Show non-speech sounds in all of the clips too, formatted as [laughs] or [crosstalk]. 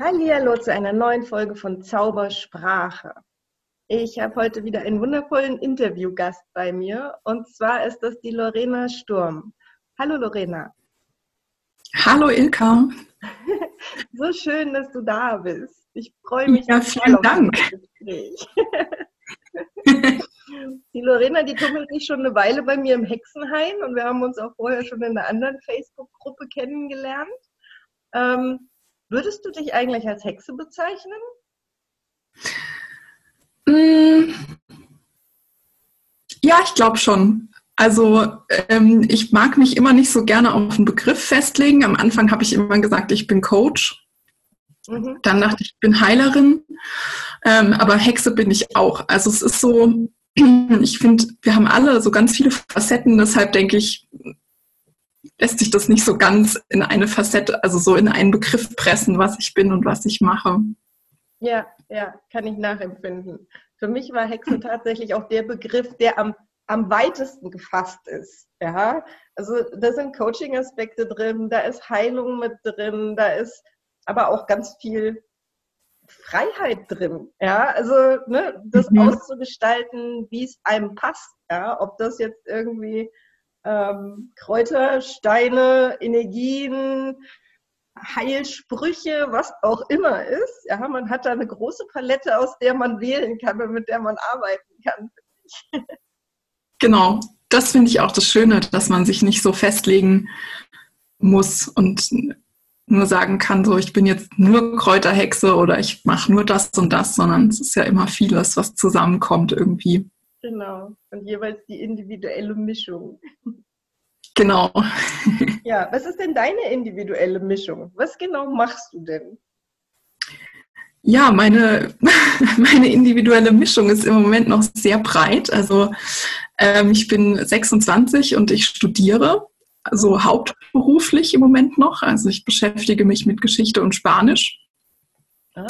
Hallo zu einer neuen Folge von Zaubersprache. Ich habe heute wieder einen wundervollen Interviewgast bei mir und zwar ist das die Lorena Sturm. Hallo Lorena. Hallo Ilka. [laughs] so schön, dass du da bist. Ich freue mich. Ja, vielen Dank. [laughs] die Lorena, die tummelt sich schon eine Weile bei mir im Hexenhain und wir haben uns auch vorher schon in einer anderen Facebook-Gruppe kennengelernt. Ähm, Würdest du dich eigentlich als Hexe bezeichnen? Mm. Ja, ich glaube schon. Also ähm, ich mag mich immer nicht so gerne auf einen Begriff festlegen. Am Anfang habe ich immer gesagt, ich bin Coach. Mhm. Dann dachte ich, ich bin Heilerin. Ähm, aber Hexe bin ich auch. Also es ist so, [clears throat] ich finde, wir haben alle so ganz viele Facetten. Deshalb denke ich, lässt sich das nicht so ganz in eine Facette, also so in einen Begriff pressen, was ich bin und was ich mache. Ja, ja, kann ich nachempfinden. Für mich war Hexe [laughs] tatsächlich auch der Begriff, der am, am weitesten gefasst ist. Ja, also da sind Coaching-Aspekte drin, da ist Heilung mit drin, da ist aber auch ganz viel Freiheit drin. Ja, also ne, das mhm. auszugestalten, wie es einem passt. Ja, ob das jetzt irgendwie ähm, Kräuter, Steine, Energien, Heilsprüche, was auch immer ist. Ja, man hat da eine große Palette, aus der man wählen kann und mit der man arbeiten kann. Genau, das finde ich auch das Schöne, dass man sich nicht so festlegen muss und nur sagen kann, so ich bin jetzt nur Kräuterhexe oder ich mache nur das und das, sondern es ist ja immer vieles, was zusammenkommt irgendwie. Genau. Und jeweils die individuelle Mischung. Genau. Ja, was ist denn deine individuelle Mischung? Was genau machst du denn? Ja, meine, [laughs] meine individuelle Mischung ist im Moment noch sehr breit. Also ähm, ich bin 26 und ich studiere, also hauptberuflich im Moment noch. Also ich beschäftige mich mit Geschichte und Spanisch. Ah.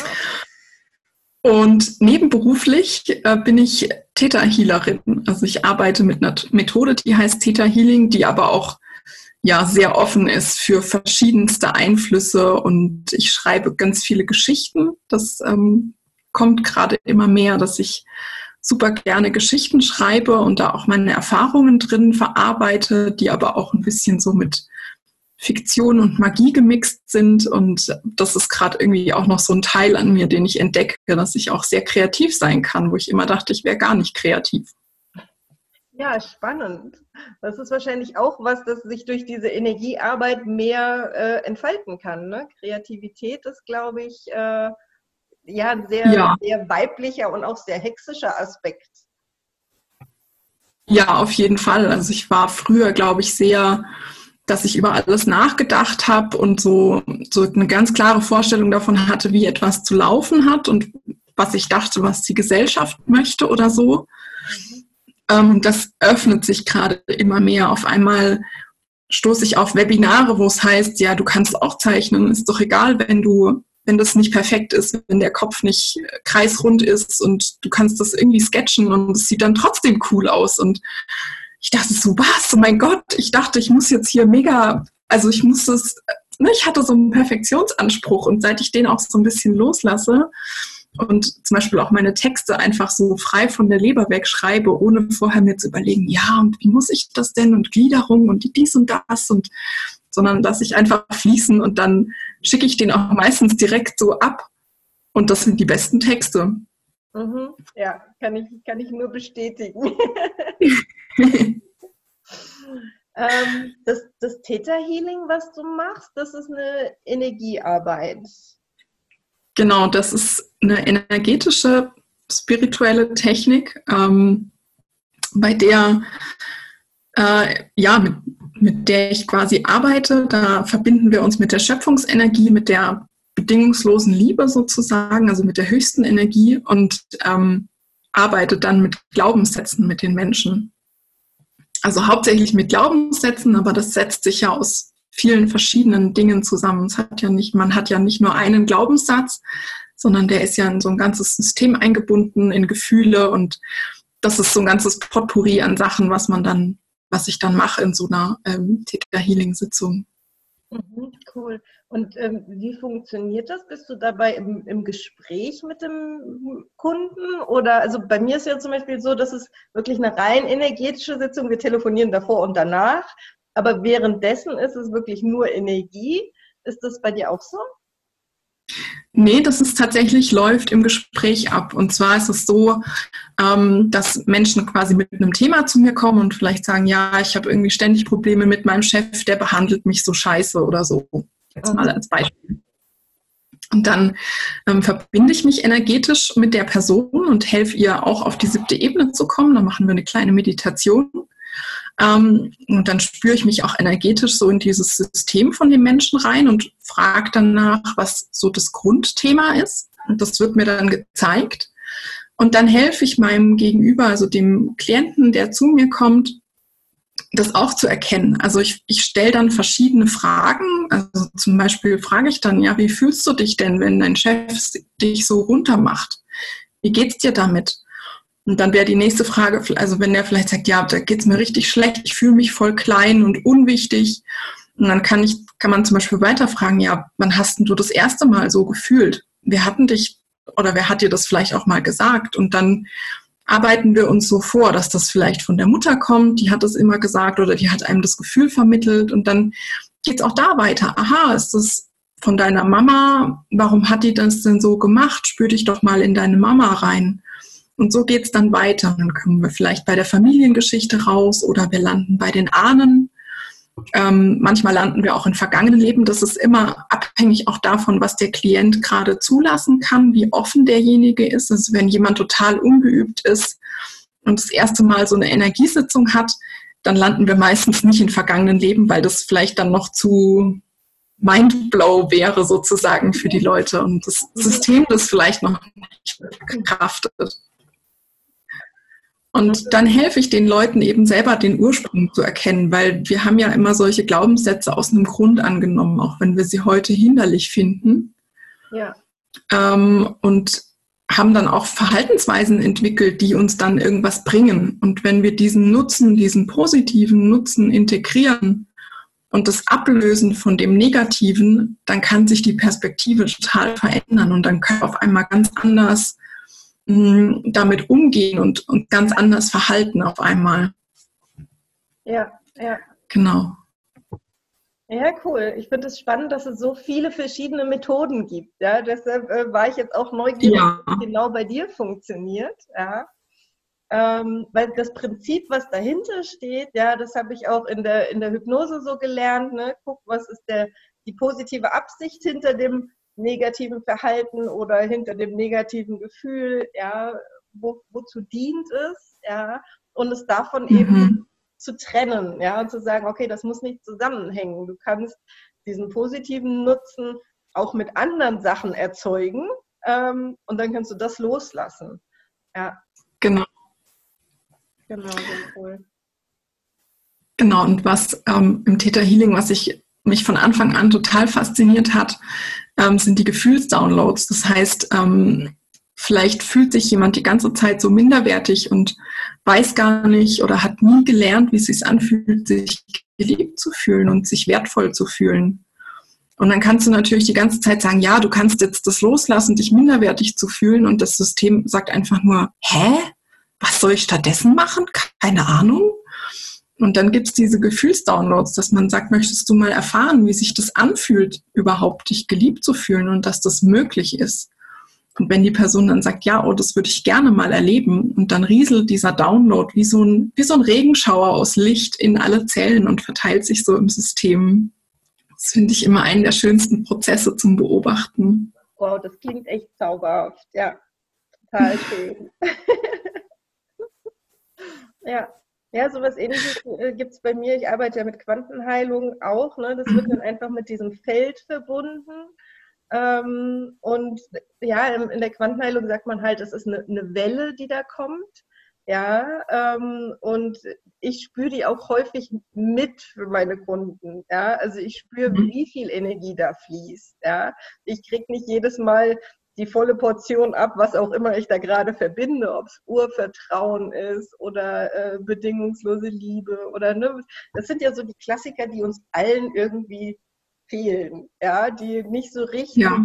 Und nebenberuflich äh, bin ich Theta Healerin. Also ich arbeite mit einer Methode, die heißt Theta Healing, die aber auch ja sehr offen ist für verschiedenste Einflüsse und ich schreibe ganz viele Geschichten. Das ähm, kommt gerade immer mehr, dass ich super gerne Geschichten schreibe und da auch meine Erfahrungen drin verarbeite, die aber auch ein bisschen so mit Fiktion und Magie gemixt sind. Und das ist gerade irgendwie auch noch so ein Teil an mir, den ich entdecke, dass ich auch sehr kreativ sein kann, wo ich immer dachte, ich wäre gar nicht kreativ. Ja, spannend. Das ist wahrscheinlich auch was, das sich durch diese Energiearbeit mehr äh, entfalten kann. Ne? Kreativität ist, glaube ich, äh, ja, ein sehr, ja. sehr weiblicher und auch sehr hexischer Aspekt. Ja, auf jeden Fall. Also ich war früher, glaube ich, sehr dass ich über alles nachgedacht habe und so, so eine ganz klare Vorstellung davon hatte, wie etwas zu laufen hat und was ich dachte, was die Gesellschaft möchte oder so. Ähm, das öffnet sich gerade immer mehr. Auf einmal stoße ich auf Webinare, wo es heißt, ja, du kannst auch zeichnen, ist doch egal, wenn du wenn das nicht perfekt ist, wenn der Kopf nicht kreisrund ist und du kannst das irgendwie sketchen und es sieht dann trotzdem cool aus und ich dachte so, was? Oh mein Gott, ich dachte, ich muss jetzt hier mega, also ich muss es, ne, ich hatte so einen Perfektionsanspruch und seit ich den auch so ein bisschen loslasse und zum Beispiel auch meine Texte einfach so frei von der Leber wegschreibe, ohne vorher mir zu überlegen, ja, und wie muss ich das denn und Gliederung und dies und das und sondern dass ich einfach fließen und dann schicke ich den auch meistens direkt so ab. Und das sind die besten Texte. Mhm. Ja, kann ich, kann ich nur bestätigen. [laughs] [laughs] ähm, das, das Theta Healing, was du machst, das ist eine Energiearbeit. Genau, das ist eine energetische, spirituelle Technik, ähm, bei der äh, ja, mit, mit der ich quasi arbeite. Da verbinden wir uns mit der Schöpfungsenergie, mit der bedingungslosen Liebe sozusagen, also mit der höchsten Energie und ähm, arbeite dann mit Glaubenssätzen mit den Menschen. Also hauptsächlich mit Glaubenssätzen, aber das setzt sich ja aus vielen verschiedenen Dingen zusammen. Es hat ja nicht, man hat ja nicht nur einen Glaubenssatz, sondern der ist ja in so ein ganzes System eingebunden, in Gefühle und das ist so ein ganzes Potpourri an Sachen, was man dann, was ich dann mache in so einer ähm, Theta Healing Sitzung. Mhm, cool. Und ähm, wie funktioniert das? Bist du dabei im, im, Gespräch mit dem Kunden? Oder also bei mir ist ja zum Beispiel so, dass es wirklich eine rein energetische Sitzung. Wir telefonieren davor und danach, aber währenddessen ist es wirklich nur Energie. Ist das bei dir auch so? Nee, das ist tatsächlich, läuft im Gespräch ab. Und zwar ist es so, ähm, dass Menschen quasi mit einem Thema zu mir kommen und vielleicht sagen, ja, ich habe irgendwie ständig Probleme mit meinem Chef, der behandelt mich so scheiße oder so. Jetzt mal als Beispiel. Und dann ähm, verbinde ich mich energetisch mit der Person und helfe ihr auch auf die siebte Ebene zu kommen. Da machen wir eine kleine Meditation. Ähm, und dann spüre ich mich auch energetisch so in dieses System von dem Menschen rein und frage danach, was so das Grundthema ist. Und das wird mir dann gezeigt. Und dann helfe ich meinem Gegenüber, also dem Klienten, der zu mir kommt, das auch zu erkennen. Also ich, ich stelle dann verschiedene Fragen. Also zum Beispiel frage ich dann, ja, wie fühlst du dich denn, wenn dein Chef dich so runtermacht? Wie geht's dir damit? Und dann wäre die nächste Frage, also wenn der vielleicht sagt, ja, da geht's mir richtig schlecht, ich fühle mich voll klein und unwichtig. Und dann kann ich, kann man zum Beispiel weiterfragen, ja, wann hast denn du das erste Mal so gefühlt? Wir hatten dich oder wer hat dir das vielleicht auch mal gesagt? Und dann arbeiten wir uns so vor, dass das vielleicht von der Mutter kommt, die hat das immer gesagt oder die hat einem das Gefühl vermittelt und dann geht's auch da weiter. Aha, ist das von deiner Mama? Warum hat die das denn so gemacht? Spür dich doch mal in deine Mama rein. Und so geht es dann weiter. Dann kommen wir vielleicht bei der Familiengeschichte raus oder wir landen bei den Ahnen. Ähm, manchmal landen wir auch in vergangenen Leben. Das ist immer abhängig auch davon, was der Klient gerade zulassen kann, wie offen derjenige ist. Also wenn jemand total ungeübt ist und das erste Mal so eine Energiesitzung hat, dann landen wir meistens nicht in vergangenen Leben, weil das vielleicht dann noch zu Mindblow wäre sozusagen für die Leute und das System das vielleicht noch nicht verkraftet. Und dann helfe ich den Leuten eben selber den Ursprung zu erkennen, weil wir haben ja immer solche Glaubenssätze aus einem Grund angenommen, auch wenn wir sie heute hinderlich finden. Ja. Ähm, und haben dann auch Verhaltensweisen entwickelt, die uns dann irgendwas bringen. Und wenn wir diesen Nutzen, diesen positiven Nutzen integrieren und das ablösen von dem Negativen, dann kann sich die Perspektive total verändern und dann können wir auf einmal ganz anders damit umgehen und, und ganz anders verhalten auf einmal. Ja, ja. Genau. Ja, cool. Ich finde es spannend, dass es so viele verschiedene Methoden gibt. Ja, deshalb äh, war ich jetzt auch neugierig, ja. wie genau bei dir funktioniert. Ja. Ähm, weil das Prinzip, was dahinter steht, ja, das habe ich auch in der, in der Hypnose so gelernt. Ne? Guck, was ist der, die positive Absicht hinter dem negativen Verhalten oder hinter dem negativen Gefühl, ja, wo, wozu dient es, ja, und es davon mhm. eben zu trennen, ja, und zu sagen, okay, das muss nicht zusammenhängen. Du kannst diesen positiven Nutzen auch mit anderen Sachen erzeugen ähm, und dann kannst du das loslassen. Ja. Genau. Genau, sehr cool. Genau, und was ähm, im Theta Healing, was ich mich von Anfang an total fasziniert hat, ähm, sind die Gefühlsdownloads. Das heißt, ähm, vielleicht fühlt sich jemand die ganze Zeit so minderwertig und weiß gar nicht oder hat nie gelernt, wie es sich anfühlt, sich geliebt zu fühlen und sich wertvoll zu fühlen. Und dann kannst du natürlich die ganze Zeit sagen, ja, du kannst jetzt das loslassen, dich minderwertig zu fühlen. Und das System sagt einfach nur, hä? Was soll ich stattdessen machen? Keine Ahnung. Und dann gibt es diese Gefühlsdownloads, dass man sagt, möchtest du mal erfahren, wie sich das anfühlt, überhaupt dich geliebt zu fühlen und dass das möglich ist. Und wenn die Person dann sagt, ja, oh, das würde ich gerne mal erleben, und dann rieselt dieser Download wie so ein, wie so ein Regenschauer aus Licht in alle Zellen und verteilt sich so im System. Das finde ich immer einen der schönsten Prozesse zum Beobachten. Wow, das klingt echt zauberhaft. Ja, total [laughs] schön. [laughs] ja, ja, sowas ähnliches äh, gibt es bei mir. Ich arbeite ja mit Quantenheilung auch. Ne? Das wird dann einfach mit diesem Feld verbunden. Ähm, und ja, in, in, der Quantenheilung sagt man halt, es ist eine, eine Welle, die da kommt. Ja, ähm, und ich spüre die auch häufig mit für meine Kunden. Ja, also ich spüre, mhm. wie viel Energie da fließt. Ja, ich kriege nicht jedes Mal die volle Portion ab, was auch immer ich da gerade verbinde, ob es Urvertrauen ist oder äh, bedingungslose Liebe oder ne, das sind ja so die Klassiker, die uns allen irgendwie fehlen, ja, die nicht so richtig ja.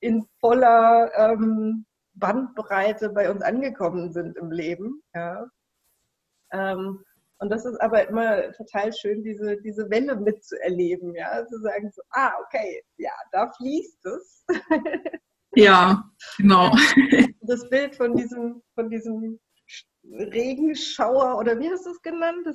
in voller ähm, Bandbreite bei uns angekommen sind im Leben. Ja. Ähm, und das ist aber immer total schön, diese, diese Welle mitzuerleben, ja, zu sagen so, ah, okay, ja, da fließt es. [laughs] Ja, genau. [laughs] Das Bild von diesem, von diesem Regenschauer oder wie hast du es genannt?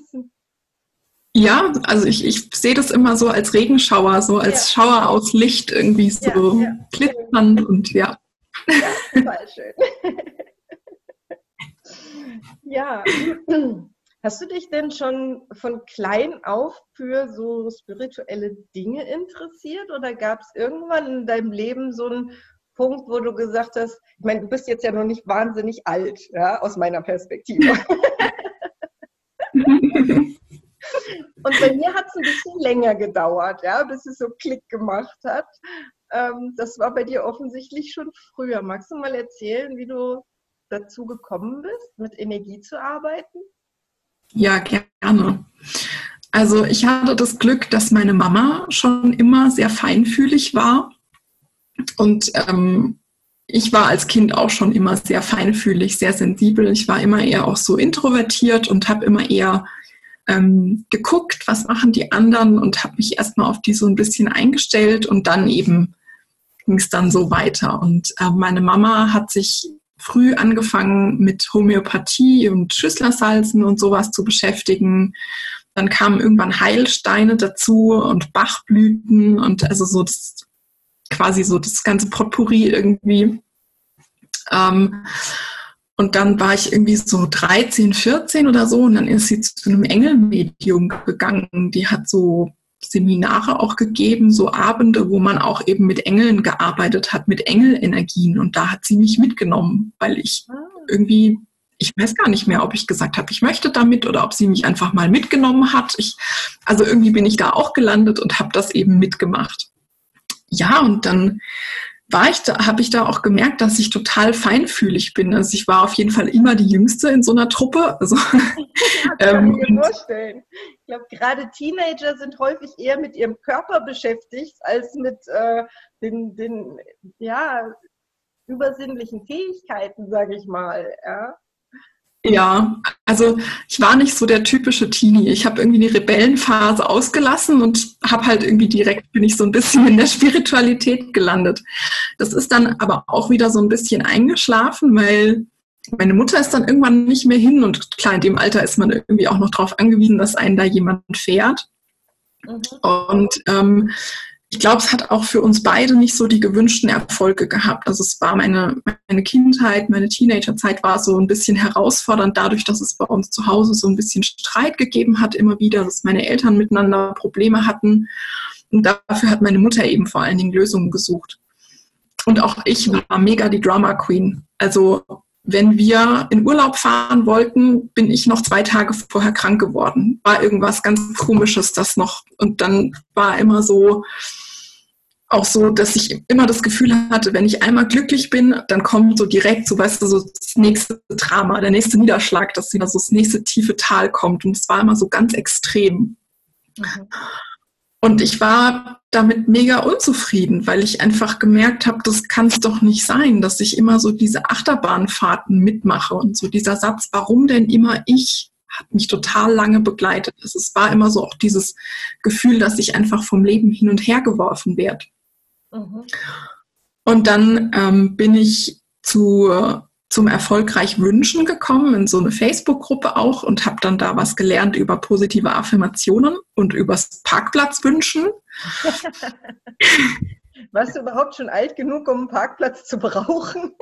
ja, also ich, ich sehe das immer so als Regenschauer, so als ja. Schauer aus Licht irgendwie so ja, ja. glitzernd und ja. Ja, total schön. [laughs] ja. Hast du dich denn schon von klein auf für so spirituelle Dinge interessiert oder gab es irgendwann in deinem Leben so einen Punkt, wo du gesagt hast, ich meine, du bist jetzt ja noch nicht wahnsinnig alt, ja, aus meiner Perspektive. [laughs] Und bei mir hat es ein bisschen länger gedauert, ja, bis es so Klick gemacht hat. Ähm, das war bei dir offensichtlich schon früher. Magst du mal erzählen, wie du dazu gekommen bist, mit Energie zu arbeiten? Ja, gerne. Also ich hatte das Glück, dass meine Mama schon immer sehr feinfühlig war. Und ähm, ich war als Kind auch schon immer sehr feinfühlig, sehr sensibel. Ich war immer eher auch so introvertiert und habe immer eher ähm, geguckt, was machen die anderen und habe mich erstmal auf die so ein bisschen eingestellt und dann eben ging es dann so weiter. Und äh, meine Mama hat sich früh angefangen mit Homöopathie und Schüsslersalzen und sowas zu beschäftigen. Dann kamen irgendwann Heilsteine dazu und Bachblüten und also so das quasi so das ganze Potpourri irgendwie. Ähm, und dann war ich irgendwie so 13, 14 oder so und dann ist sie zu einem Engelmedium gegangen. Die hat so Seminare auch gegeben, so Abende, wo man auch eben mit Engeln gearbeitet hat, mit Engelenergien. Und da hat sie mich mitgenommen, weil ich ah. irgendwie, ich weiß gar nicht mehr, ob ich gesagt habe, ich möchte damit oder ob sie mich einfach mal mitgenommen hat. Ich, also irgendwie bin ich da auch gelandet und habe das eben mitgemacht. Ja, und dann war ich da, habe ich da auch gemerkt, dass ich total feinfühlig bin. Also ich war auf jeden Fall immer die Jüngste in so einer Truppe. Also, [laughs] ja, kann ähm, [laughs] ich mir vorstellen. Ich glaube, gerade Teenager sind häufig eher mit ihrem Körper beschäftigt als mit äh, den, den ja, übersinnlichen Fähigkeiten, sage ich mal. Ja. Ja, also ich war nicht so der typische Teenie. Ich habe irgendwie die Rebellenphase ausgelassen und habe halt irgendwie direkt bin ich so ein bisschen in der Spiritualität gelandet. Das ist dann aber auch wieder so ein bisschen eingeschlafen, weil meine Mutter ist dann irgendwann nicht mehr hin und klar, in dem Alter ist man irgendwie auch noch darauf angewiesen, dass einen da jemand fährt. Mhm. Und ähm, ich glaube, es hat auch für uns beide nicht so die gewünschten Erfolge gehabt. Also es war meine, meine Kindheit, meine Teenagerzeit war so ein bisschen herausfordernd, dadurch, dass es bei uns zu Hause so ein bisschen Streit gegeben hat, immer wieder, dass meine Eltern miteinander Probleme hatten. Und dafür hat meine Mutter eben vor allen Dingen Lösungen gesucht. Und auch ich war mega die Drama Queen. Also wenn wir in Urlaub fahren wollten, bin ich noch zwei Tage vorher krank geworden. War irgendwas ganz Komisches, das noch. Und dann war immer so, auch so, dass ich immer das Gefühl hatte, wenn ich einmal glücklich bin, dann kommt so direkt, so weißt du, so das nächste Drama, der nächste Niederschlag, dass wieder so das nächste tiefe Tal kommt. Und es war immer so ganz extrem. Mhm. Und ich war damit mega unzufrieden, weil ich einfach gemerkt habe, das kann es doch nicht sein, dass ich immer so diese Achterbahnfahrten mitmache und so dieser Satz, warum denn immer ich, hat mich total lange begleitet. Es war immer so auch dieses Gefühl, dass ich einfach vom Leben hin und her geworfen werde. Mhm. Und dann ähm, bin ich zu, zum Erfolgreich Wünschen gekommen, in so eine Facebook-Gruppe auch und habe dann da was gelernt über positive Affirmationen und übers Parkplatzwünschen. [laughs] Warst du überhaupt schon alt genug, um einen Parkplatz zu brauchen?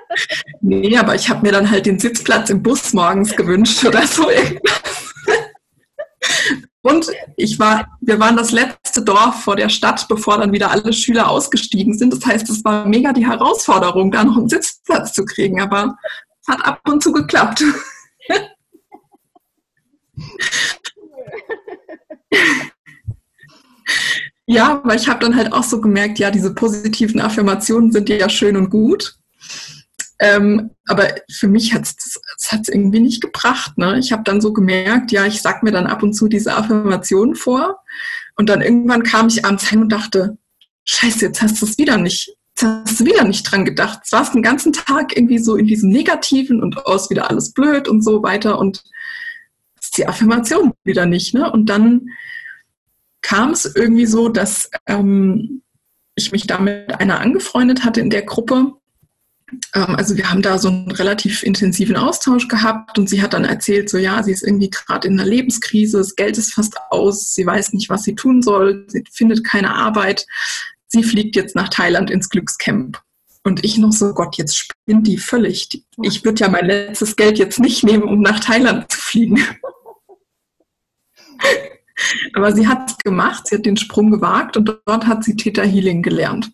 [laughs] nee, aber ich habe mir dann halt den Sitzplatz im Bus morgens gewünscht oder so irgendwas. [laughs] Und ich war, wir waren das letzte Dorf vor der Stadt, bevor dann wieder alle Schüler ausgestiegen sind. Das heißt, es war mega die Herausforderung, da noch einen Sitzplatz zu kriegen. Aber es hat ab und zu geklappt. ja, weil ich habe dann halt auch so gemerkt, ja, diese positiven Affirmationen sind ja schön und gut. Ähm, aber für mich hat es irgendwie nicht gebracht. Ne? Ich habe dann so gemerkt, ja, ich sag mir dann ab und zu diese Affirmationen vor Und dann irgendwann kam ich abends heim und dachte, scheiße, jetzt hast du es wieder nicht, jetzt hast du wieder nicht dran gedacht. Es warst den ganzen Tag irgendwie so in diesem Negativen und aus wieder alles blöd und so weiter und ist die Affirmation wieder nicht. Ne? Und dann kam es irgendwie so, dass ähm, ich mich da mit einer angefreundet hatte in der Gruppe. Ähm, also wir haben da so einen relativ intensiven Austausch gehabt und sie hat dann erzählt, so ja, sie ist irgendwie gerade in einer Lebenskrise, das Geld ist fast aus, sie weiß nicht, was sie tun soll, sie findet keine Arbeit, sie fliegt jetzt nach Thailand ins Glückscamp. Und ich noch so, Gott, jetzt spinnt die völlig. Ich würde ja mein letztes Geld jetzt nicht nehmen, um nach Thailand zu fliegen. [laughs] Aber sie hat es gemacht, sie hat den Sprung gewagt und dort hat sie Theta Healing gelernt.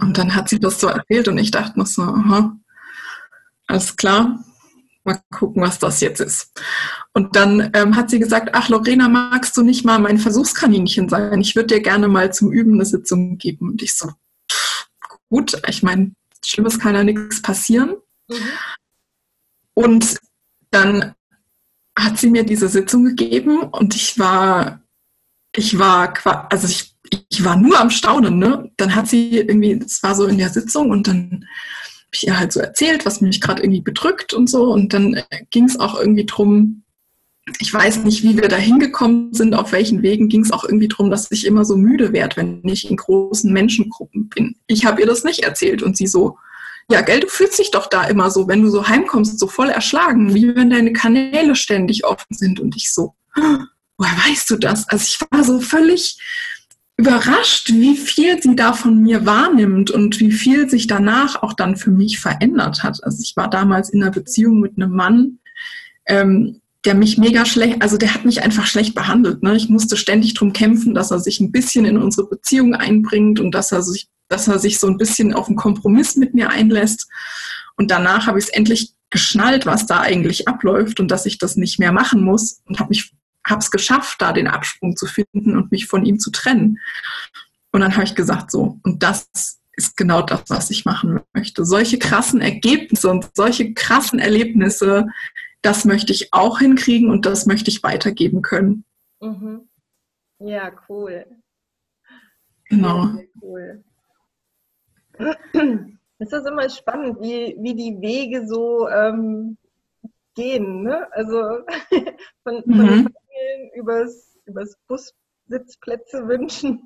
Und dann hat sie das so erzählt und ich dachte noch so, aha, alles klar, mal gucken, was das jetzt ist. Und dann ähm, hat sie gesagt, ach Lorena, magst du nicht mal mein Versuchskaninchen sein? Ich würde dir gerne mal zum Üben eine Sitzung geben. Und ich so, pff, gut, ich meine, Schlimmes kann ja nichts passieren. Mhm. Und dann hat sie mir diese Sitzung gegeben und ich war, ich war, also ich, ich war nur am Staunen, ne? Dann hat sie irgendwie, das war so in der Sitzung und dann habe ich ihr halt so erzählt, was mich gerade irgendwie bedrückt und so und dann ging es auch irgendwie drum, ich weiß nicht, wie wir da hingekommen sind, auf welchen Wegen ging es auch irgendwie drum, dass ich immer so müde werde, wenn ich in großen Menschengruppen bin. Ich habe ihr das nicht erzählt und sie so, ja, gell, du fühlst dich doch da immer so, wenn du so heimkommst, so voll erschlagen, wie wenn deine Kanäle ständig offen sind. Und ich so, woher weißt du das? Also ich war so völlig überrascht, wie viel sie da von mir wahrnimmt und wie viel sich danach auch dann für mich verändert hat. Also ich war damals in einer Beziehung mit einem Mann, ähm, der mich mega schlecht, also der hat mich einfach schlecht behandelt. Ne? Ich musste ständig drum kämpfen, dass er sich ein bisschen in unsere Beziehung einbringt und dass er sich dass er sich so ein bisschen auf einen Kompromiss mit mir einlässt. Und danach habe ich es endlich geschnallt, was da eigentlich abläuft und dass ich das nicht mehr machen muss und habe mich habe es geschafft, da den Absprung zu finden und mich von ihm zu trennen. Und dann habe ich gesagt, so, und das ist genau das, was ich machen möchte. Solche krassen Ergebnisse und solche krassen Erlebnisse, das möchte ich auch hinkriegen und das möchte ich weitergeben können. Mhm. Ja, cool. Genau. Sehr cool. [clears throat] Es ist immer spannend, wie, wie die Wege so ähm, gehen. Ne? Also [laughs] von, von mhm. Familien übers, übers Bussitzplätze wünschen.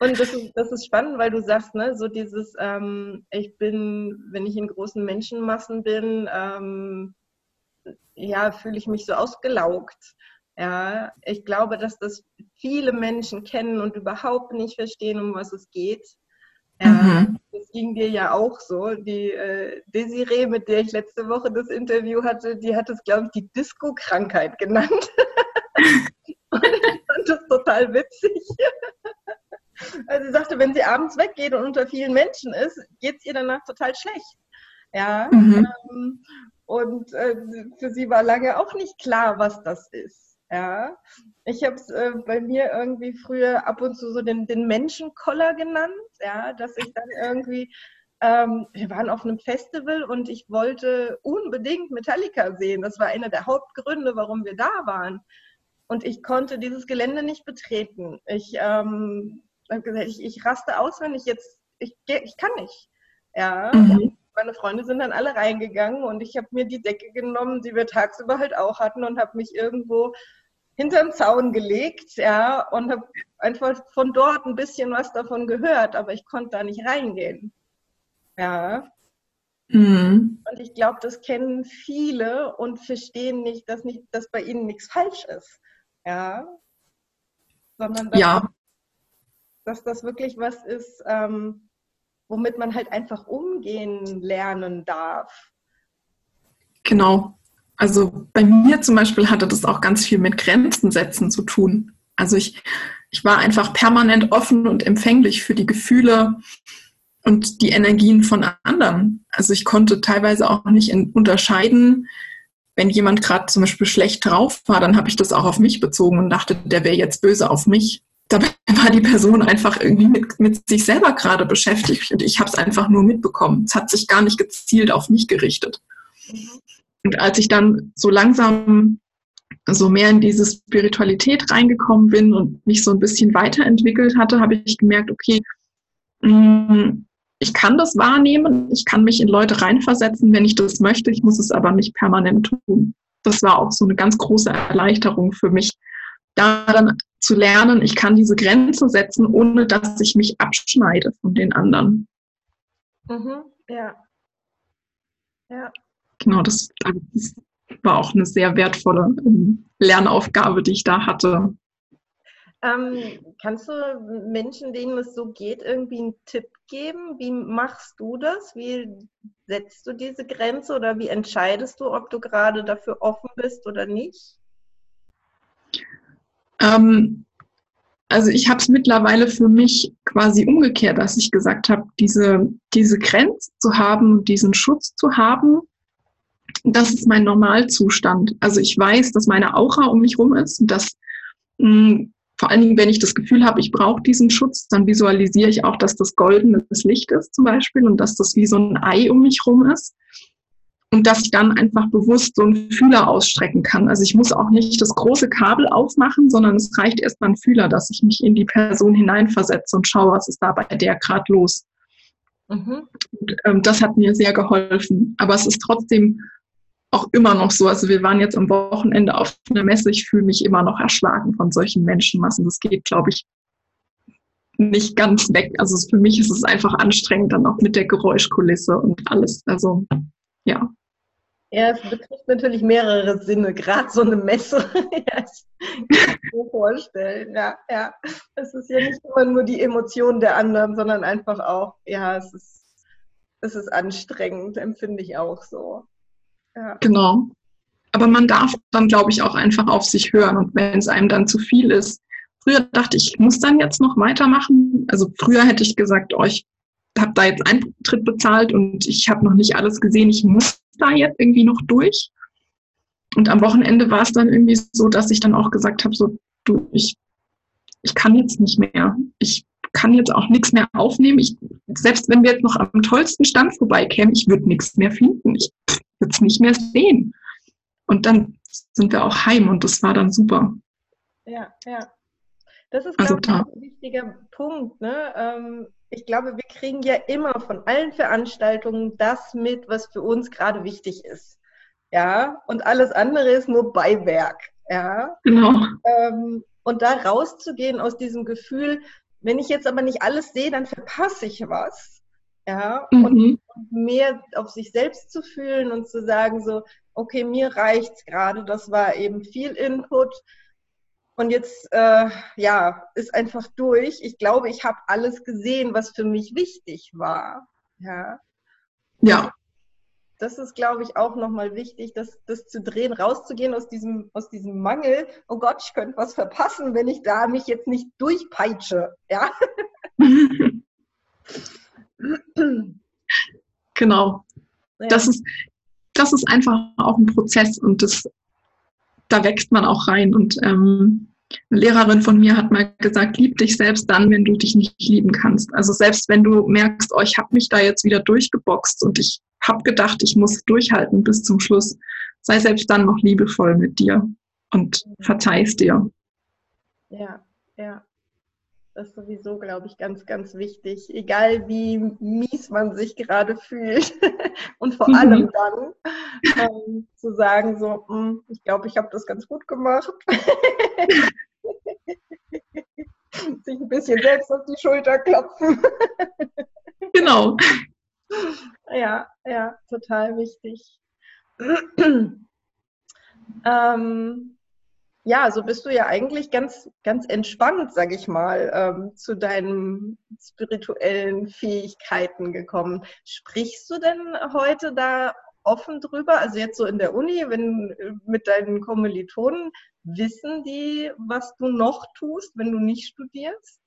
Und das ist, das ist spannend, weil du sagst, ne, so dieses, ähm, ich bin, wenn ich in großen Menschenmassen bin, ähm, ja, fühle ich mich so ausgelaugt. Ja, ich glaube, dass das viele Menschen kennen und überhaupt nicht verstehen, um was es geht. Ja, mhm. Das ging dir ja auch so. Die äh, Desiree, mit der ich letzte Woche das Interview hatte, die hat es, glaube ich, die Disco-Krankheit genannt. [laughs] und ich fand das total witzig. also sie sagte, wenn sie abends weggeht und unter vielen Menschen ist, geht es ihr danach total schlecht. Ja. Mhm. Ähm, und äh, für sie war lange auch nicht klar, was das ist. Ja, ich habe es äh, bei mir irgendwie früher ab und zu so den, den Menschenkoller genannt, ja, dass ich dann irgendwie, ähm, wir waren auf einem Festival und ich wollte unbedingt Metallica sehen. Das war einer der Hauptgründe, warum wir da waren. Und ich konnte dieses Gelände nicht betreten. Ich ähm, habe gesagt, ich, ich raste aus, wenn ich jetzt, ich, ich kann nicht. Ja, mhm. meine Freunde sind dann alle reingegangen und ich habe mir die Decke genommen, die wir tagsüber halt auch hatten und habe mich irgendwo hinterm Zaun gelegt, ja, und habe einfach von dort ein bisschen was davon gehört, aber ich konnte da nicht reingehen. Ja. Mhm. Und ich glaube, das kennen viele und verstehen nicht, dass nicht, dass bei ihnen nichts falsch ist. Ja. Sondern dass, ja. dass das wirklich was ist, ähm, womit man halt einfach umgehen lernen darf. Genau. Also bei mir zum Beispiel hatte das auch ganz viel mit Grenzen setzen zu tun. Also ich, ich war einfach permanent offen und empfänglich für die Gefühle und die Energien von anderen. Also ich konnte teilweise auch nicht unterscheiden, wenn jemand gerade zum Beispiel schlecht drauf war, dann habe ich das auch auf mich bezogen und dachte, der wäre jetzt böse auf mich. Dabei [laughs] war die Person einfach irgendwie mit, mit sich selber gerade beschäftigt und ich habe es einfach nur mitbekommen. Es hat sich gar nicht gezielt auf mich gerichtet. Und als ich dann so langsam so mehr in diese Spiritualität reingekommen bin und mich so ein bisschen weiterentwickelt hatte, habe ich gemerkt, okay, mm, ich kann das wahrnehmen, ich kann mich in Leute reinversetzen, wenn ich das möchte, ich muss es aber nicht permanent tun. Das war auch so eine ganz große Erleichterung für mich, daran zu lernen, ich kann diese Grenze setzen, ohne dass ich mich abschneide von den anderen. Mhm, ja. Ja. Genau, das, das war auch eine sehr wertvolle ähm, Lernaufgabe, die ich da hatte. Ähm, kannst du Menschen, denen es so geht, irgendwie einen Tipp geben? Wie machst du das? Wie setzt du diese Grenze oder wie entscheidest du, ob du gerade dafür offen bist oder nicht? Ähm, also ich habe es mittlerweile für mich quasi umgekehrt, dass ich gesagt habe, diese, diese Grenze zu haben, diesen Schutz zu haben, das ist mein Normalzustand. Also ich weiß, dass meine Aura um mich rum ist und dass mh, hm, vor allen Dingen, wenn ich das Gefühl habe, ich brauche diesen Schutz, dann visualisiere ich auch, dass das goldenes Licht ist zum Beispiel und dass das wie so ein Ei um mich rum ist. Und dass ich dann einfach bewusst so einen Fühler ausstrecken kann. Also ich muss auch nicht das große Kabel aufmachen, sondern es reicht erstmal ein Fühler, dass ich mich in die Person hineinversetze und schaue, was ist da bei der gerade los. Mhm. Und, ähm, das hat mir sehr geholfen. Aber es ist trotzdem auch immer noch so. Also wir waren jetzt am Wochenende auf einer Messe. Ich fühle mich immer noch erschlagen von solchen Menschenmassen. Das geht, glaube ich, nicht ganz weg. Also für mich ist es einfach anstrengend, dann auch mit der Geräuschkulisse und alles. Also ja. Ja, es betrifft natürlich mehrere Sinne, gerade so eine Messe. [laughs] ja, ich kann mir vorstellen. Ja, ja. Es ist ja nicht immer nur die Emotionen der anderen, sondern einfach auch, ja, es ist, es ist anstrengend, empfinde ich auch so. Ja. Genau. Aber man darf dann, glaube ich, auch einfach auf sich hören. Und wenn es einem dann zu viel ist, früher dachte ich, ich muss dann jetzt noch weitermachen. Also früher hätte ich gesagt, oh, ich habe da jetzt Eintritt bezahlt und ich habe noch nicht alles gesehen, ich muss da jetzt irgendwie noch durch. Und am Wochenende war es dann irgendwie so, dass ich dann auch gesagt habe, so, du, ich, ich kann jetzt nicht mehr. Ich kann jetzt auch nichts mehr aufnehmen. Ich, selbst wenn wir jetzt noch am tollsten Stand vorbeikämen, ich würde nichts mehr finden. Ich es nicht mehr sehen. Und dann sind wir auch heim und das war dann super. Ja, ja. Das ist, also, ich, ein wichtiger Punkt. Ne? Ähm, ich glaube, wir kriegen ja immer von allen Veranstaltungen das mit, was für uns gerade wichtig ist. Ja, und alles andere ist nur Beiwerk. Ja, genau. Ähm, und da rauszugehen aus diesem Gefühl, wenn ich jetzt aber nicht alles sehe, dann verpasse ich was. Ja, mhm. und, mehr auf sich selbst zu fühlen und zu sagen, so, okay, mir reicht's gerade, das war eben viel Input. Und jetzt, äh, ja, ist einfach durch. Ich glaube, ich habe alles gesehen, was für mich wichtig war. Ja. Ja das ist, glaube ich, auch nochmal wichtig, das, das zu drehen, rauszugehen aus diesem, aus diesem Mangel. Oh Gott, ich könnte was verpassen, wenn ich da mich jetzt nicht durchpeitsche. Ja. [laughs] genau. Ja. Das, ist, das ist einfach auch ein Prozess und das, da wächst man auch rein. Und ähm, eine Lehrerin von mir hat mal gesagt, lieb dich selbst dann, wenn du dich nicht lieben kannst. Also selbst wenn du merkst, oh, ich habe mich da jetzt wieder durchgeboxt und ich habe gedacht, ich muss durchhalten bis zum Schluss, sei selbst dann noch liebevoll mit dir und verzeihst dir. Ja, ja. Das ist sowieso, glaube ich, ganz, ganz wichtig. Egal wie mies man sich gerade fühlt [laughs] und vor mhm. allem dann ähm, zu sagen, so, hm, ich glaube, ich habe das ganz gut gemacht. [laughs] sich ein bisschen selbst auf die Schulter klopfen. [laughs] genau. Ja, ja, total wichtig. [clears throat] ähm, ja, so bist du ja eigentlich ganz, ganz entspannt, sag ich mal, ähm, zu deinen spirituellen Fähigkeiten gekommen. Sprichst du denn heute da offen drüber? Also jetzt so in der Uni, wenn mit deinen Kommilitonen, wissen die, was du noch tust, wenn du nicht studierst?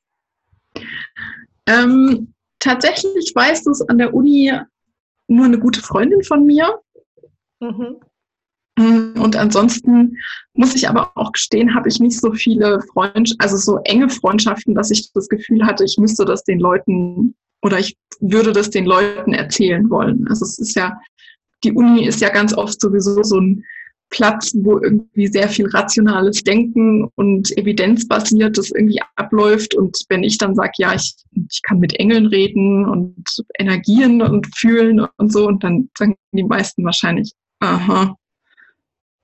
Ähm, tatsächlich weiß das an der Uni nur eine gute Freundin von mir. Mhm. Und ansonsten muss ich aber auch gestehen, habe ich nicht so viele Freundschaften, also so enge Freundschaften, dass ich das Gefühl hatte, ich müsste das den Leuten oder ich würde das den Leuten erzählen wollen. Also es ist ja, die Uni ist ja ganz oft sowieso so ein Platz, wo irgendwie sehr viel rationales Denken und evidenzbasiertes irgendwie abläuft. Und wenn ich dann sage, ja, ich, ich kann mit Engeln reden und Energien und fühlen und so, und dann sagen die meisten wahrscheinlich, aha,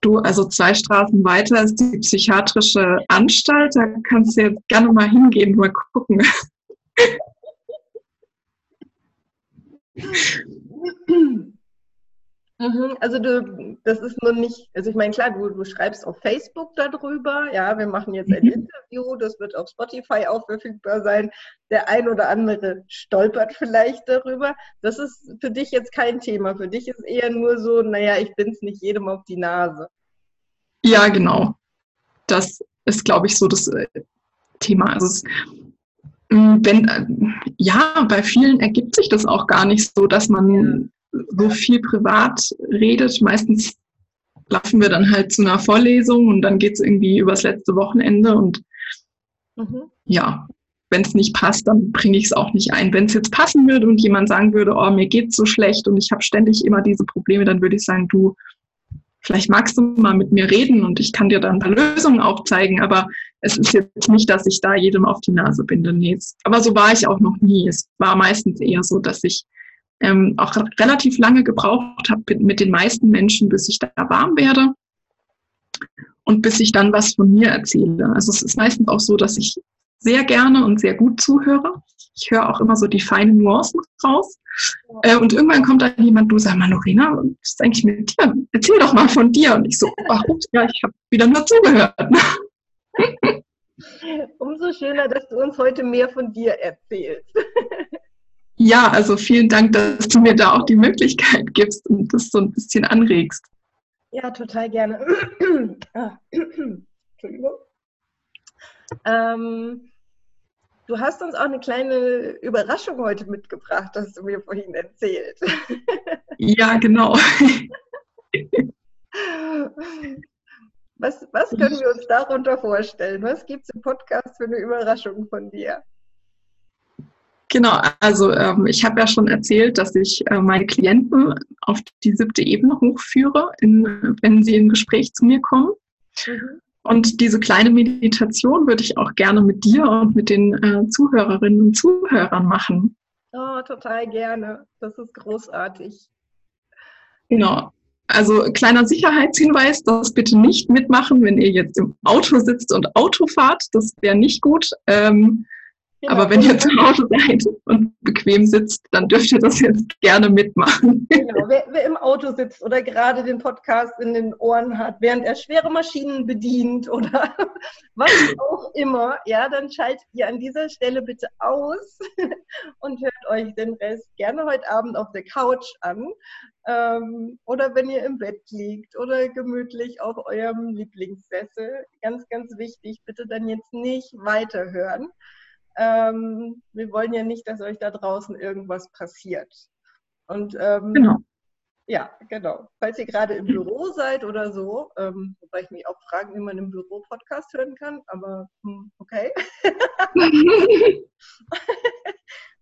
du, also zwei Straßen weiter ist die psychiatrische Anstalt, da kannst du jetzt gerne mal hingehen, mal gucken. [laughs] Mhm, also du, das ist nur nicht, also ich meine, klar, du, du schreibst auf Facebook darüber, ja, wir machen jetzt ein mhm. Interview, das wird auf Spotify auch verfügbar sein. Der ein oder andere stolpert vielleicht darüber. Das ist für dich jetzt kein Thema. Für dich ist eher nur so, naja, ich bin es nicht jedem auf die Nase. Ja, genau. Das ist, glaube ich, so das äh, Thema. Also es, mm, wenn, äh, ja, bei vielen ergibt sich das auch gar nicht so, dass man so viel privat redet. Meistens laufen wir dann halt zu einer Vorlesung und dann geht es irgendwie übers letzte Wochenende und mhm. ja, wenn es nicht passt, dann bringe ich es auch nicht ein. Wenn es jetzt passen würde und jemand sagen würde, oh, mir geht's so schlecht und ich habe ständig immer diese Probleme, dann würde ich sagen, du, vielleicht magst du mal mit mir reden und ich kann dir dann ein paar Lösungen aufzeigen, aber es ist jetzt nicht, dass ich da jedem auf die Nase binde. Nee, aber so war ich auch noch nie. Es war meistens eher so, dass ich ähm, auch relativ lange gebraucht habe mit den meisten Menschen, bis ich da warm werde und bis ich dann was von mir erzähle. Also es ist meistens auch so, dass ich sehr gerne und sehr gut zuhöre. Ich höre auch immer so die feinen Nuancen raus. Äh, und irgendwann kommt dann jemand, du sag mal, Norina, was ist eigentlich mit dir? Erzähl doch mal von dir. Und ich so, ach, ups, ja, ich habe wieder nur zugehört. [laughs] Umso schöner, dass du uns heute mehr von dir erzählst. [laughs] Ja, also vielen Dank, dass du mir da auch die Möglichkeit gibst und das so ein bisschen anregst. Ja, total gerne. [clears throat] ah, [clears throat] Entschuldigung. Ähm, du hast uns auch eine kleine Überraschung heute mitgebracht, hast du mir vorhin erzählt. [laughs] ja, genau. was, was können wir uns darunter vorstellen? Was gibt es im Podcast für eine Überraschung von dir? Genau, also ähm, ich habe ja schon erzählt, dass ich äh, meine Klienten auf die siebte Ebene hochführe, in, wenn sie im Gespräch zu mir kommen. Mhm. Und diese kleine Meditation würde ich auch gerne mit dir und mit den äh, Zuhörerinnen und Zuhörern machen. Oh, total gerne. Das ist großartig. Genau. Also kleiner Sicherheitshinweis, das bitte nicht mitmachen, wenn ihr jetzt im Auto sitzt und Auto fahrt. Das wäre nicht gut. Ähm, Genau. Aber wenn ihr zu Hause seid und bequem sitzt, dann dürft ihr das jetzt gerne mitmachen. Genau, wer, wer, im Auto sitzt oder gerade den Podcast in den Ohren hat, während er schwere Maschinen bedient oder [laughs] was auch immer, ja, dann schaltet ihr an dieser Stelle bitte aus [laughs] und hört euch den Rest gerne heute Abend auf der Couch an. Ähm, oder wenn ihr im Bett liegt oder gemütlich auf eurem Lieblingssessel. Ganz, ganz wichtig, bitte dann jetzt nicht weiterhören ähm, wir wollen ja nicht, dass euch da draußen irgendwas passiert. Und ähm, genau. Ja, genau. Falls ihr gerade im Büro seid oder so, ähm, wobei ich mich auch frage, wie man im Büro Podcast hören kann, aber hm, okay. [laughs]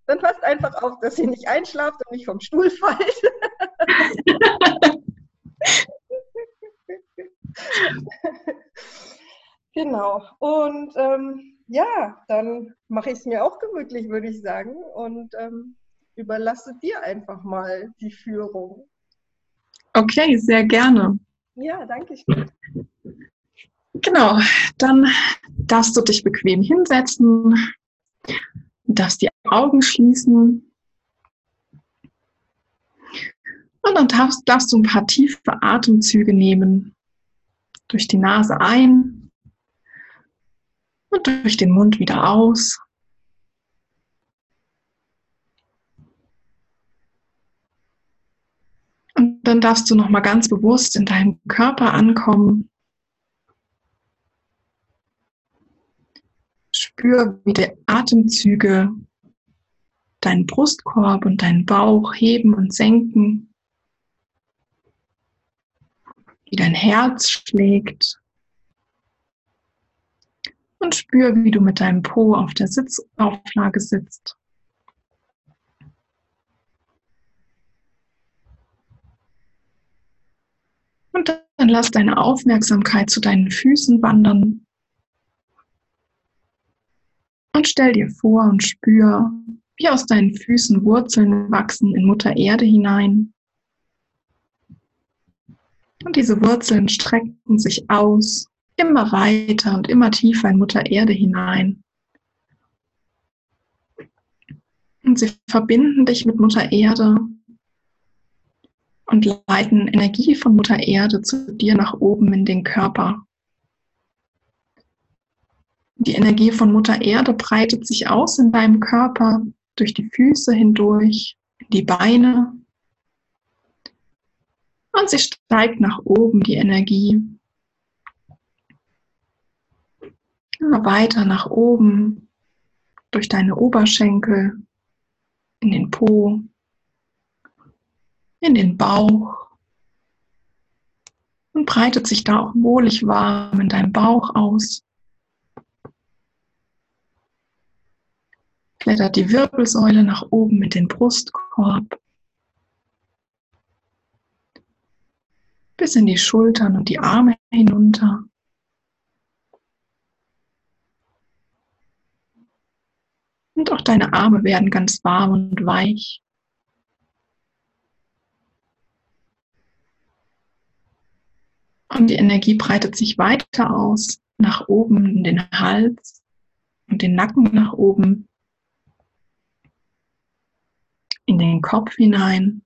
Dann passt einfach auf, dass ihr nicht einschlaft und nicht vom Stuhl fallt. [laughs] [laughs] genau. Und ähm, ja, dann mache ich es mir auch gemütlich, würde ich sagen, und ähm, überlasse dir einfach mal die Führung. Okay, sehr gerne. Ja, danke schön. Genau, dann darfst du dich bequem hinsetzen, darfst die Augen schließen. Und dann darfst, darfst du ein paar tiefe Atemzüge nehmen. Durch die Nase ein und durch den Mund wieder aus. Und dann darfst du noch mal ganz bewusst in deinem Körper ankommen. Spür, wie die Atemzüge deinen Brustkorb und deinen Bauch heben und senken, wie dein Herz schlägt und spür, wie du mit deinem Po auf der Sitzauflage sitzt. Und dann lass deine Aufmerksamkeit zu deinen Füßen wandern. Und stell dir vor und spür, wie aus deinen Füßen Wurzeln wachsen in Mutter Erde hinein. Und diese Wurzeln strecken sich aus, immer weiter und immer tiefer in Mutter Erde hinein. Und sie verbinden dich mit Mutter Erde und leiten Energie von Mutter Erde zu dir nach oben in den Körper. Die Energie von Mutter Erde breitet sich aus in deinem Körper durch die Füße hindurch, die Beine. Und sie steigt nach oben, die Energie. Immer weiter nach oben, durch deine Oberschenkel, in den Po, in den Bauch und breitet sich da auch wohlig warm in deinem Bauch aus. Klettert die Wirbelsäule nach oben mit dem Brustkorb. Bis in die Schultern und die Arme hinunter. Und auch deine Arme werden ganz warm und weich. Und die Energie breitet sich weiter aus, nach oben in den Hals und den Nacken nach oben, in den Kopf hinein.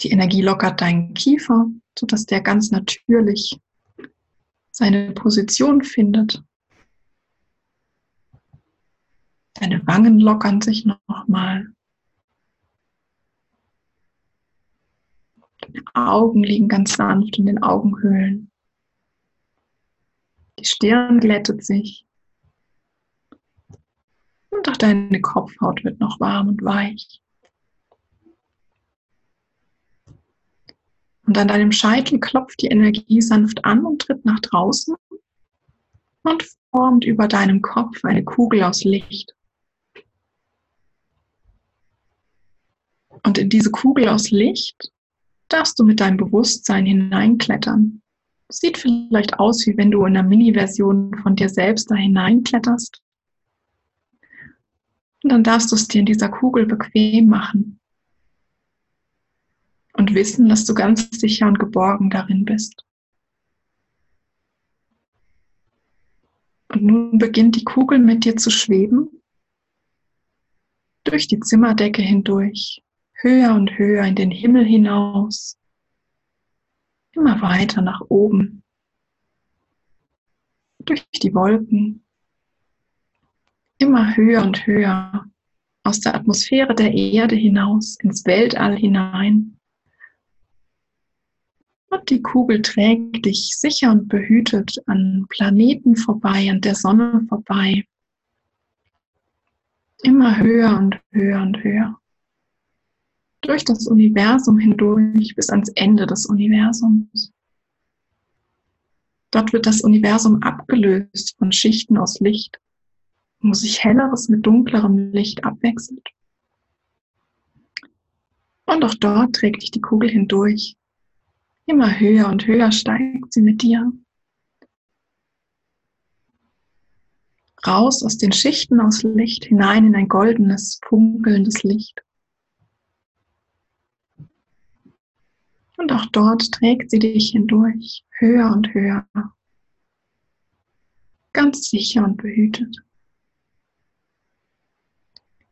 Die Energie lockert deinen Kiefer, sodass der ganz natürlich seine Position findet. Deine Wangen lockern sich nochmal. Deine Augen liegen ganz sanft in den Augenhöhlen. Die Stirn glättet sich. Und auch deine Kopfhaut wird noch warm und weich. Und an deinem Scheitel klopft die Energie sanft an und tritt nach draußen und formt über deinem Kopf eine Kugel aus Licht. Und in diese Kugel aus Licht darfst du mit deinem Bewusstsein hineinklettern. Sieht vielleicht aus, wie wenn du in einer Mini-Version von dir selbst da hineinkletterst. Und dann darfst du es dir in dieser Kugel bequem machen. Und wissen, dass du ganz sicher und geborgen darin bist. Und nun beginnt die Kugel mit dir zu schweben, durch die Zimmerdecke hindurch, höher und höher in den Himmel hinaus, immer weiter nach oben, durch die Wolken, immer höher und höher aus der Atmosphäre der Erde hinaus ins Weltall hinein. Und die Kugel trägt dich sicher und behütet an Planeten vorbei, an der Sonne vorbei. Immer höher und höher und höher durch das Universum hindurch bis ans Ende des Universums. Dort wird das Universum abgelöst von Schichten aus Licht, wo sich helleres mit dunklerem Licht abwechselt. Und auch dort trägt dich die Kugel hindurch. Immer höher und höher steigt sie mit dir. Raus aus den Schichten aus Licht hinein in ein goldenes, funkelndes Licht. Und auch dort trägt sie dich hindurch, höher und höher, ganz sicher und behütet.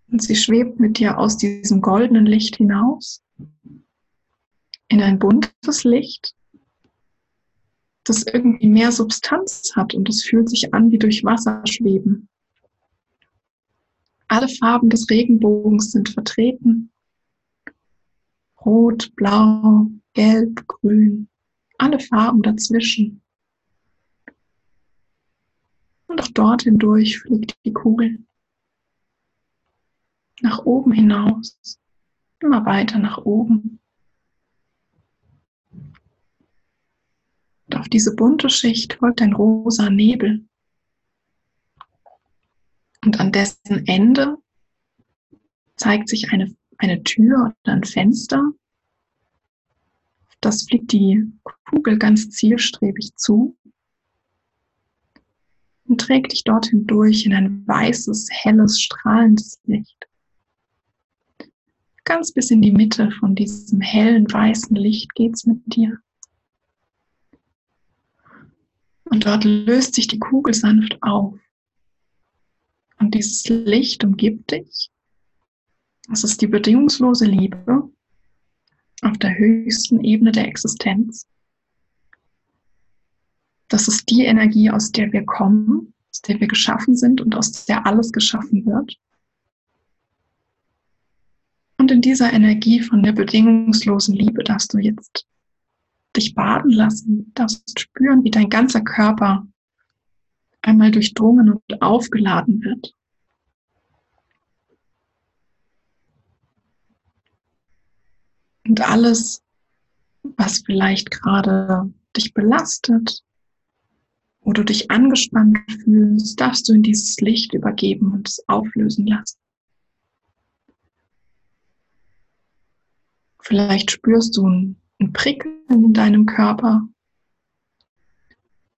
Und sie schwebt mit dir aus diesem goldenen Licht hinaus in ein buntes Licht, das irgendwie mehr Substanz hat und es fühlt sich an wie durch Wasser schweben. Alle Farben des Regenbogens sind vertreten. Rot, Blau, Gelb, Grün, alle Farben dazwischen. Und auch dort hindurch fliegt die Kugel. Nach oben hinaus, immer weiter nach oben. Und auf diese bunte Schicht folgt ein rosa Nebel. Und an dessen Ende zeigt sich eine, eine Tür oder ein Fenster das fliegt die Kugel ganz zielstrebig zu und trägt dich dorthin durch in ein weißes, helles, strahlendes Licht. Ganz bis in die Mitte von diesem hellen, weißen Licht geht's mit dir. Und dort löst sich die Kugel sanft auf. Und dieses Licht umgibt dich. Das ist die bedingungslose Liebe auf der höchsten Ebene der Existenz. Das ist die Energie, aus der wir kommen, aus der wir geschaffen sind und aus der alles geschaffen wird. Und in dieser Energie von der bedingungslosen Liebe darfst du jetzt dich baden lassen, darfst spüren, wie dein ganzer Körper einmal durchdrungen und aufgeladen wird. Und alles, was vielleicht gerade dich belastet oder dich angespannt fühlst, darfst du in dieses Licht übergeben und es auflösen lassen. Vielleicht spürst du ein ein Prickeln in deinem Körper.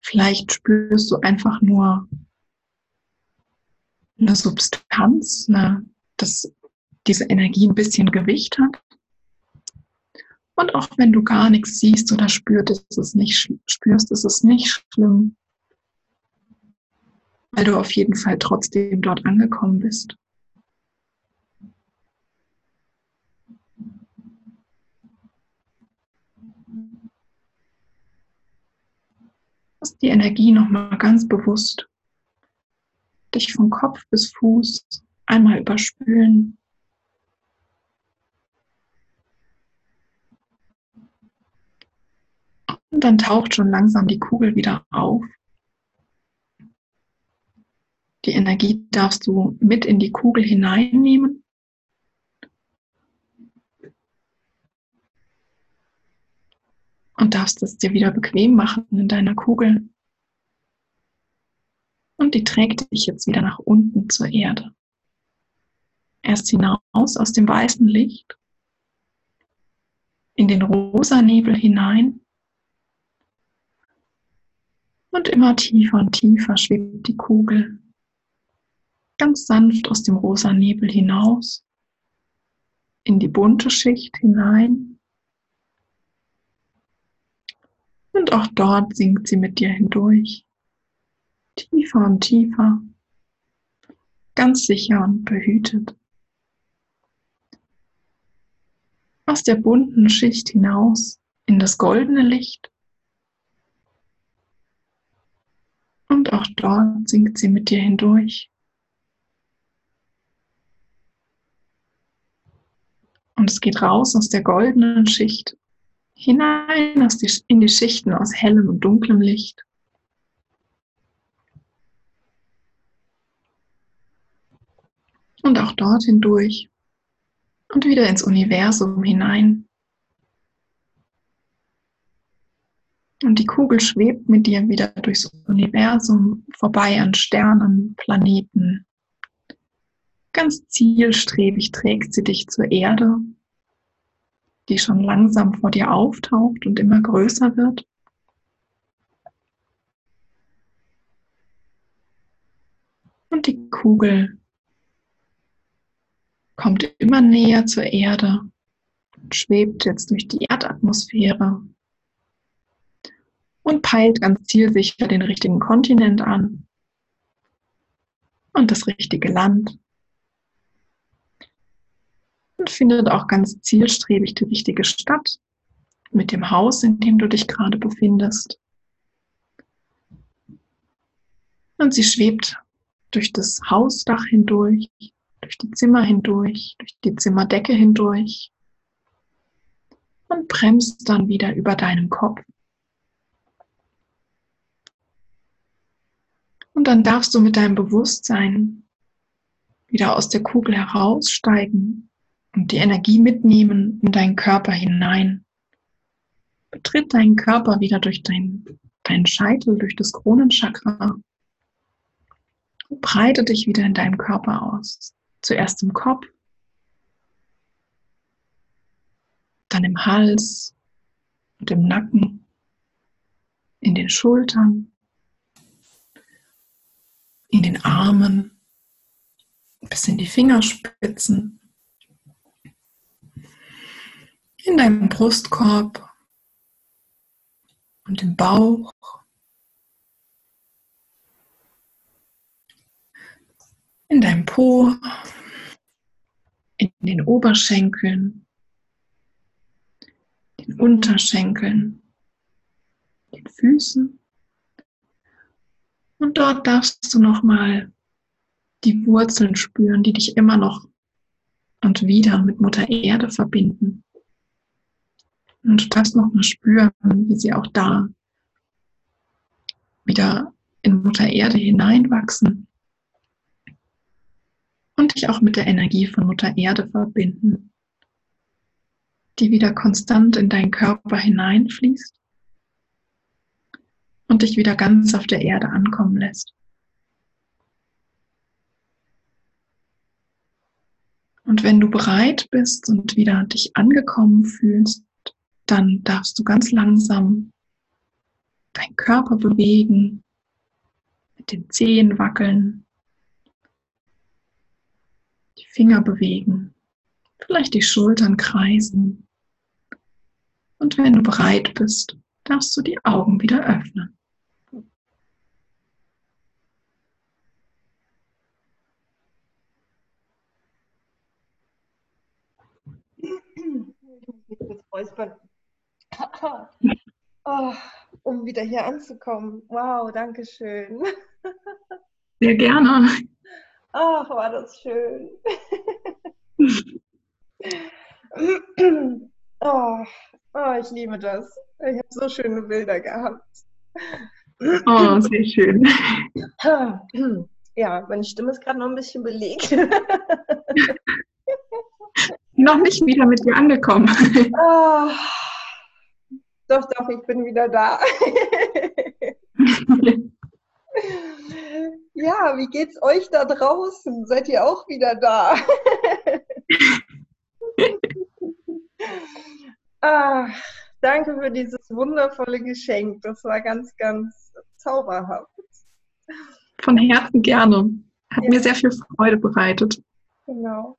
Vielleicht spürst du einfach nur eine Substanz, eine, dass diese Energie ein bisschen Gewicht hat. Und auch wenn du gar nichts siehst oder spürst, ist es nicht, spürst, ist es nicht schlimm, weil du auf jeden Fall trotzdem dort angekommen bist. Lass die Energie nochmal ganz bewusst dich von Kopf bis Fuß einmal überspülen. Und dann taucht schon langsam die Kugel wieder auf. Die Energie darfst du mit in die Kugel hineinnehmen und darfst es dir wieder bequem machen in deiner Kugel. Und die trägt dich jetzt wieder nach unten zur Erde. Erst hinaus aus dem weißen Licht, in den rosa Nebel hinein. Und immer tiefer und tiefer schwebt die Kugel ganz sanft aus dem rosa Nebel hinaus, in die bunte Schicht hinein Und auch dort sinkt sie mit dir hindurch. Tiefer und tiefer. Ganz sicher und behütet. Aus der bunten Schicht hinaus in das goldene Licht. Und auch dort sinkt sie mit dir hindurch. Und es geht raus aus der goldenen Schicht hinein in die Schichten aus hellem und dunklem Licht. Und auch dort hindurch und wieder ins Universum hinein. Und die Kugel schwebt mit dir wieder durchs Universum vorbei an Sternen, Planeten. Ganz zielstrebig trägt sie dich zur Erde die schon langsam vor dir auftaucht und immer größer wird. Und die Kugel kommt immer näher zur Erde und schwebt jetzt durch die Erdatmosphäre und peilt ganz zielsicher den richtigen Kontinent an und das richtige Land und findet auch ganz zielstrebig die richtige Stadt mit dem Haus, in dem du dich gerade befindest. Und sie schwebt durch das Hausdach hindurch, durch die Zimmer hindurch, durch die Zimmerdecke hindurch und bremst dann wieder über deinem Kopf. Und dann darfst du mit deinem Bewusstsein wieder aus der Kugel heraussteigen und die Energie mitnehmen in deinen Körper hinein. Betritt deinen Körper wieder durch deinen, deinen Scheitel, durch das Kronenchakra. Breite dich wieder in deinem Körper aus. Zuerst im Kopf, dann im Hals und im Nacken, in den Schultern, in den Armen, bis in die Fingerspitzen, in deinem Brustkorb und im Bauch. In deinem Po, in den Oberschenkeln, den Unterschenkeln, den Füßen. Und dort darfst du nochmal die Wurzeln spüren, die dich immer noch und wieder mit Mutter Erde verbinden. Und du darfst nochmal spüren, wie sie auch da wieder in Mutter Erde hineinwachsen und dich auch mit der Energie von Mutter Erde verbinden, die wieder konstant in deinen Körper hineinfließt und dich wieder ganz auf der Erde ankommen lässt. Und wenn du bereit bist und wieder dich angekommen fühlst, dann darfst du ganz langsam deinen Körper bewegen, mit den Zehen wackeln, die Finger bewegen, vielleicht die Schultern kreisen. Und wenn du bereit bist, darfst du die Augen wieder öffnen. Räuspern. [laughs] Oh, um wieder hier anzukommen. Wow, danke schön. Sehr gerne. Ach, war das schön. [laughs] oh, oh, ich liebe das. Ich habe so schöne Bilder gehabt. Oh, sehr schön. Ja, meine Stimme ist gerade noch ein bisschen belegt. [laughs] noch nicht wieder mit dir angekommen. Oh, doch, doch, ich bin wieder da. [laughs] ja, wie geht's euch da draußen? Seid ihr auch wieder da? [laughs] ah, danke für dieses wundervolle Geschenk. Das war ganz, ganz zauberhaft. Von Herzen gerne. Hat ja. mir sehr viel Freude bereitet. Genau.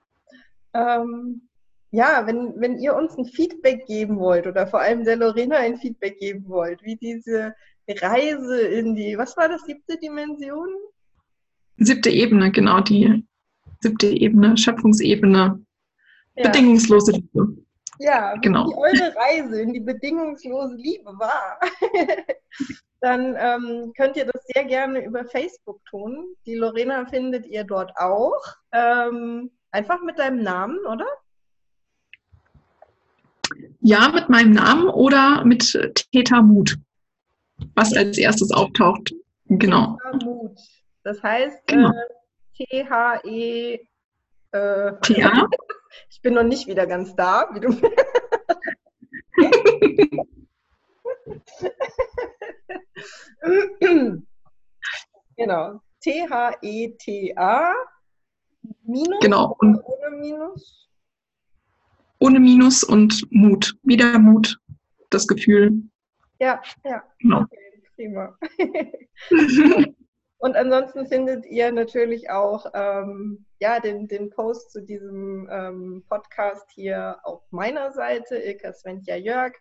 Ähm, ja, wenn, wenn ihr uns ein Feedback geben wollt oder vor allem der Lorena ein Feedback geben wollt, wie diese Reise in die, was war das, siebte Dimension? Siebte Ebene, genau, die siebte Ebene, Schöpfungsebene, ja. bedingungslose Liebe. Ja, genau. wie eure Reise in die bedingungslose Liebe war, [laughs] dann ähm, könnt ihr das sehr gerne über Facebook tun. Die Lorena findet ihr dort auch. Ähm, einfach mit deinem Namen, oder? Ja, mit meinem Namen oder mit Theta Mut, was als erstes auftaucht. Genau. Theta Mut. Das heißt genau. äh, T-H-E. Äh, T-A? [laughs] Ich bin noch nicht wieder ganz da, wie du. [laughs] genau. T-H-E-T-A. Minus genau. Und ohne Minus? ohne Minus und Mut. Wieder Mut, das Gefühl. Ja, ja. Genau. Okay, prima. [laughs] und ansonsten findet ihr natürlich auch ähm, ja, den, den Post zu diesem ähm, Podcast hier auf meiner Seite, Ilka Svenja Jörg.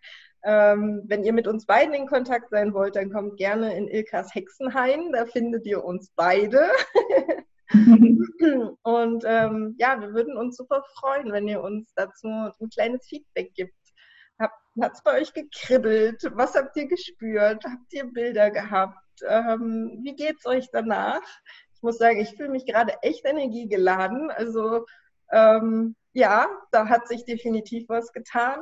Ähm, wenn ihr mit uns beiden in Kontakt sein wollt, dann kommt gerne in Ilkas Hexenhain. Da findet ihr uns beide. [laughs] [laughs] Und ähm, ja, wir würden uns super freuen, wenn ihr uns dazu ein kleines Feedback gibt. Hat es bei euch gekribbelt? Was habt ihr gespürt? Habt ihr Bilder gehabt? Ähm, wie es euch danach? Ich muss sagen, ich fühle mich gerade echt energiegeladen. Also ähm, ja, da hat sich definitiv was getan.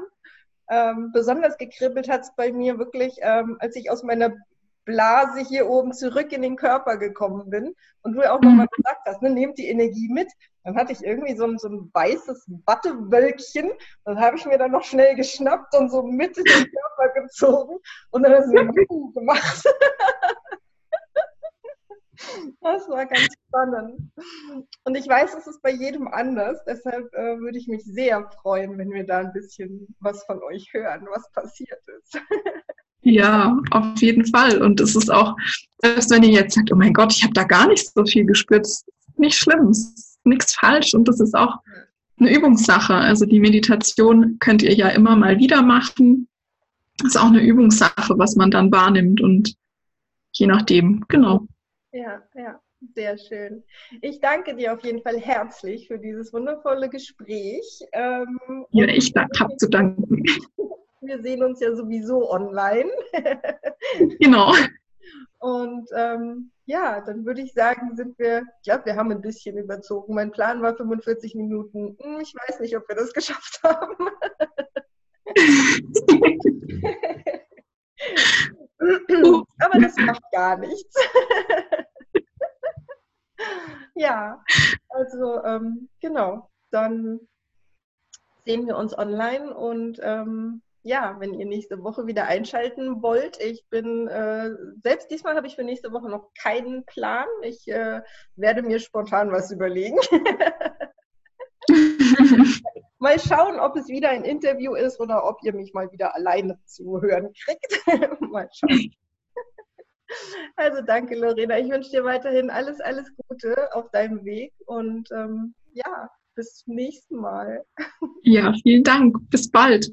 Ähm, besonders gekribbelt hat es bei mir wirklich, ähm, als ich aus meiner Blase hier oben zurück in den Körper gekommen bin und du ja auch nochmal mhm. gesagt hast, ne, nehmt die Energie mit. Dann hatte ich irgendwie so ein, so ein weißes Wattewölkchen. Das habe ich mir dann noch schnell geschnappt und so mit in den Körper gezogen und dann hast du so gemacht. [laughs] Das war ganz spannend. Und ich weiß, es ist bei jedem anders. Deshalb äh, würde ich mich sehr freuen, wenn wir da ein bisschen was von euch hören, was passiert ist. [laughs] Ja, auf jeden Fall. Und es ist auch, selbst wenn ihr jetzt sagt, oh mein Gott, ich habe da gar nicht so viel gespürt, ist nicht schlimm, es ist nichts falsch und das ist auch eine Übungssache. Also die Meditation könnt ihr ja immer mal wieder machen. Ist auch eine Übungssache, was man dann wahrnimmt und je nachdem, genau. Ja, ja, sehr schön. Ich danke dir auf jeden Fall herzlich für dieses wundervolle Gespräch. Ähm, ja, ich habe zu danken. [laughs] Wir sehen uns ja sowieso online. [laughs] genau. Und ähm, ja, dann würde ich sagen, sind wir, ich glaube, wir haben ein bisschen überzogen. Mein Plan war 45 Minuten. Hm, ich weiß nicht, ob wir das [laughs] geschafft haben. [laughs] Aber das macht gar nichts. ja, also ähm, genau, dann sehen wir uns online und ähm, ja, wenn ihr nächste Woche wieder einschalten wollt, ich bin, äh, selbst diesmal habe ich für nächste Woche noch keinen Plan. Ich äh, werde mir spontan was überlegen. [laughs] mal schauen, ob es wieder ein Interview ist oder ob ihr mich mal wieder alleine zu hören kriegt. [laughs] mal schauen. Also danke, Lorena. Ich wünsche dir weiterhin alles, alles Gute auf deinem Weg und ähm, ja, bis zum nächsten Mal. Ja, vielen Dank. Bis bald.